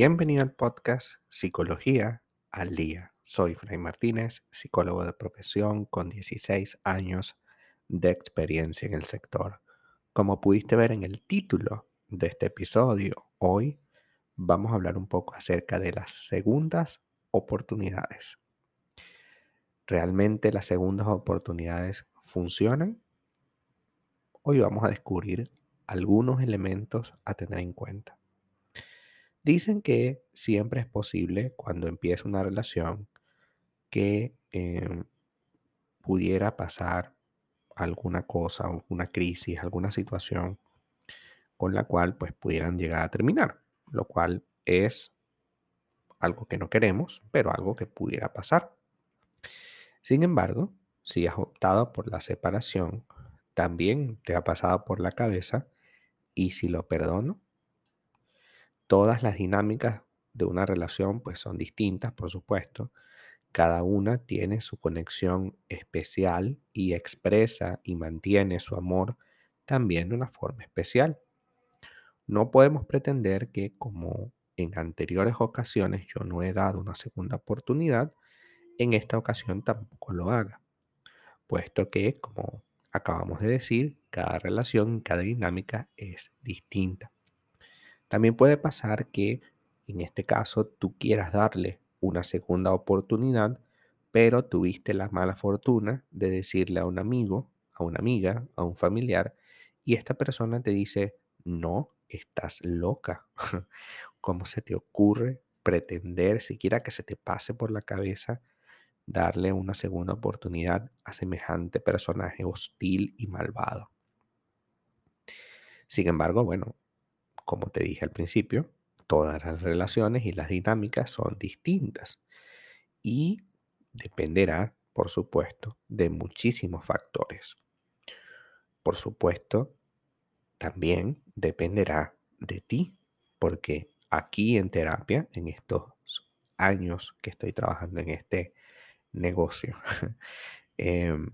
Bienvenido al podcast Psicología al Día. Soy Fray Martínez, psicólogo de profesión con 16 años de experiencia en el sector. Como pudiste ver en el título de este episodio, hoy vamos a hablar un poco acerca de las segundas oportunidades. ¿Realmente las segundas oportunidades funcionan? Hoy vamos a descubrir algunos elementos a tener en cuenta. Dicen que siempre es posible cuando empieza una relación que em, pudiera pasar alguna cosa, alguna crisis, alguna situación con la cual pues pudieran llegar a terminar, lo cual es algo que no queremos, pero algo que pudiera pasar. Sin embargo, si has optado por la separación, también te ha pasado por la cabeza, ¿y si lo perdono? Todas las dinámicas de una relación pues son distintas, por supuesto. Cada una tiene su conexión especial y expresa y mantiene su amor también de una forma especial. No podemos pretender que como en anteriores ocasiones yo no he dado una segunda oportunidad, en esta ocasión tampoco lo haga, puesto que, como acabamos de decir, cada relación, cada dinámica es distinta. También puede pasar que en este caso tú quieras darle una segunda oportunidad, pero tuviste la mala fortuna de decirle a un amigo, a una amiga, a un familiar, y esta persona te dice, no, estás loca. ¿Cómo se te ocurre pretender, siquiera que se te pase por la cabeza, darle una segunda oportunidad a semejante personaje hostil y malvado? Sin embargo, bueno, como te dije al principio, todas las relaciones y las dinámicas son distintas y dependerá, por supuesto, de muchísimos factores. Por supuesto, también dependerá de ti, porque aquí en terapia, en estos años que estoy trabajando en este negocio, em,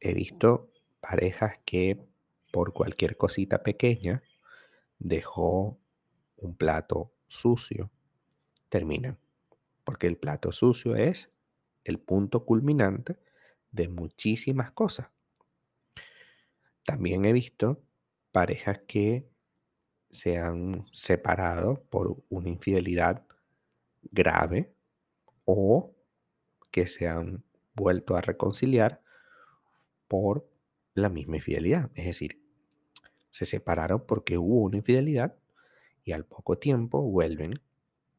he visto parejas que por cualquier cosita pequeña dejó un plato sucio, termina. Porque el plato sucio es el punto culminante de muchísimas cosas. También he visto parejas que se han separado por una infidelidad grave o que se han vuelto a reconciliar por la misma infidelidad. Es decir, se separaron porque hubo una infidelidad y al poco tiempo vuelven,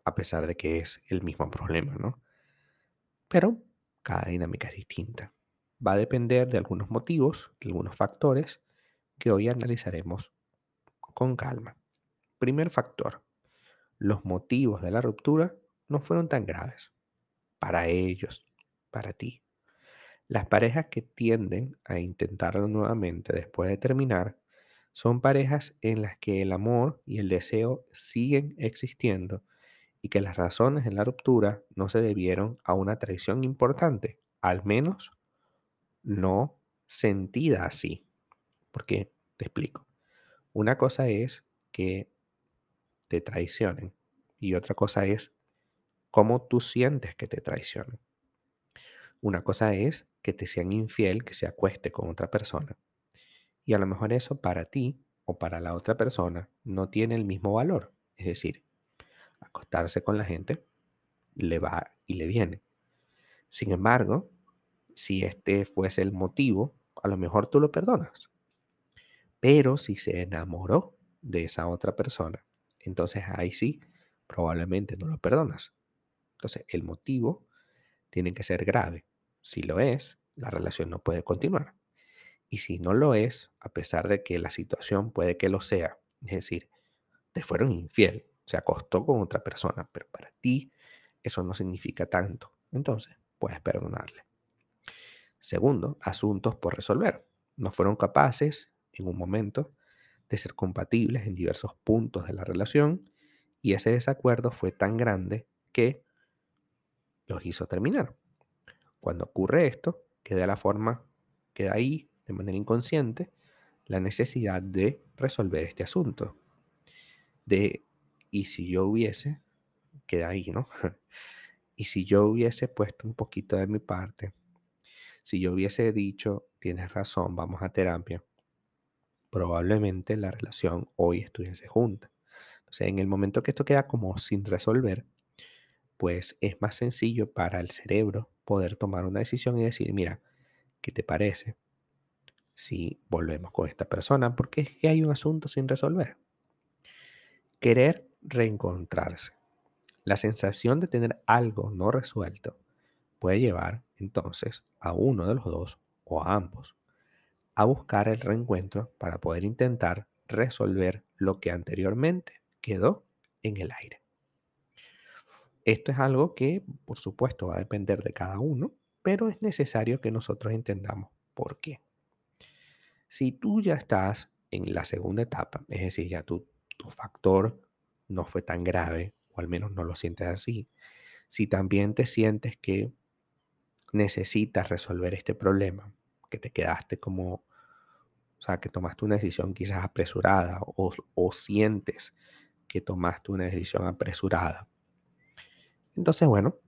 a pesar de que es el mismo problema, ¿no? Pero cada dinámica es distinta. Va a depender de algunos motivos, de algunos factores que hoy analizaremos con calma. Primer factor, los motivos de la ruptura no fueron tan graves para ellos, para ti. Las parejas que tienden a intentarlo nuevamente después de terminar son parejas en las que el amor y el deseo siguen existiendo y que las razones de la ruptura no se debieron a una traición importante, al menos no sentida así. Porque te explico. Una cosa es que te traicionen y otra cosa es cómo tú sientes que te traicionan. Una cosa es que te sean infiel, que se acueste con otra persona. Y a lo mejor eso para ti o para la otra persona no tiene el mismo valor. Es decir, acostarse con la gente le va y le viene. Sin embargo, si este fuese el motivo, a lo mejor tú lo perdonas. Pero si se enamoró de esa otra persona, entonces ahí sí, probablemente no lo perdonas. Entonces, el motivo tiene que ser grave. Si lo es, la relación no puede continuar. Y si no lo es, a pesar de que la situación puede que lo sea, es decir, te fueron infiel, se acostó con otra persona, pero para ti eso no significa tanto, entonces puedes perdonarle. Segundo, asuntos por resolver. No fueron capaces en un momento de ser compatibles en diversos puntos de la relación y ese desacuerdo fue tan grande que los hizo terminar. Cuando ocurre esto, queda la forma queda ahí de manera inconsciente la necesidad de resolver este asunto. De, y si yo hubiese, queda ahí, ¿no? y si yo hubiese puesto un poquito de mi parte, si yo hubiese dicho, tienes razón, vamos a terapia, probablemente la relación hoy estuviese junta. Entonces, en el momento que esto queda como sin resolver, pues es más sencillo para el cerebro poder tomar una decisión y decir, mira, ¿qué te parece si volvemos con esta persona? Porque es que hay un asunto sin resolver. Querer reencontrarse. La sensación de tener algo no resuelto puede llevar entonces a uno de los dos o a ambos a buscar el reencuentro para poder intentar resolver lo que anteriormente quedó en el aire. Esto es algo que, por supuesto, va a depender de cada uno, pero es necesario que nosotros entendamos por qué. Si tú ya estás en la segunda etapa, es decir, ya tu, tu factor no fue tan grave, o al menos no lo sientes así, si también te sientes que necesitas resolver este problema, que te quedaste como, o sea, que tomaste una decisión quizás apresurada o, o sientes que tomaste una decisión apresurada. Entonces, bueno,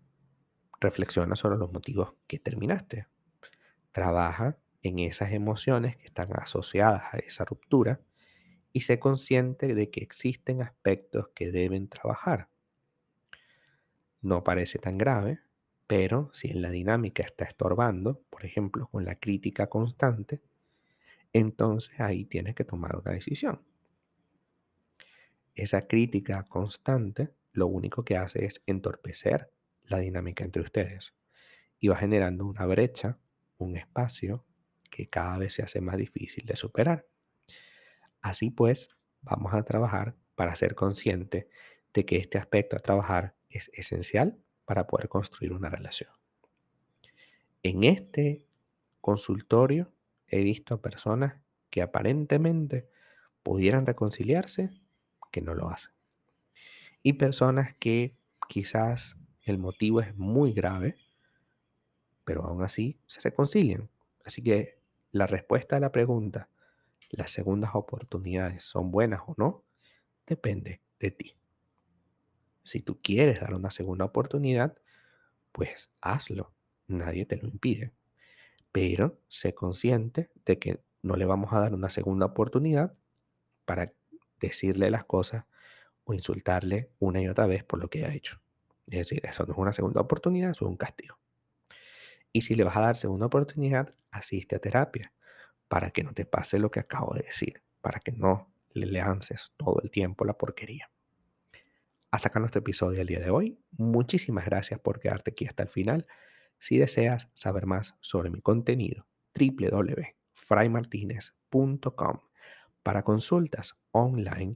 reflexiona sobre los motivos que terminaste. Trabaja en esas emociones que están asociadas a esa ruptura y sé consciente de que existen aspectos que deben trabajar. No parece tan grave, pero si en la dinámica está estorbando, por ejemplo, con la crítica constante, entonces ahí tienes que tomar una decisión. Esa crítica constante lo único que hace es entorpecer la dinámica entre ustedes y va generando una brecha, un espacio que cada vez se hace más difícil de superar. Así pues, vamos a trabajar para ser consciente de que este aspecto a trabajar es esencial para poder construir una relación. En este consultorio he visto personas que aparentemente pudieran reconciliarse que no lo hacen. Y personas que quizás el motivo es muy grave, pero aún así se reconcilian. Así que la respuesta a la pregunta, ¿las segundas oportunidades son buenas o no? Depende de ti. Si tú quieres dar una segunda oportunidad, pues hazlo. Nadie te lo impide. Pero sé consciente de que no le vamos a dar una segunda oportunidad para decirle las cosas o insultarle una y otra vez por lo que ha hecho. Es decir, eso no es una segunda oportunidad, eso es un castigo. Y si le vas a dar segunda oportunidad, asiste a terapia para que no te pase lo que acabo de decir, para que no le lances todo el tiempo la porquería. Hasta acá nuestro episodio del día de hoy. Muchísimas gracias por quedarte aquí hasta el final. Si deseas saber más sobre mi contenido, www.fraymartinez.com. Para consultas online,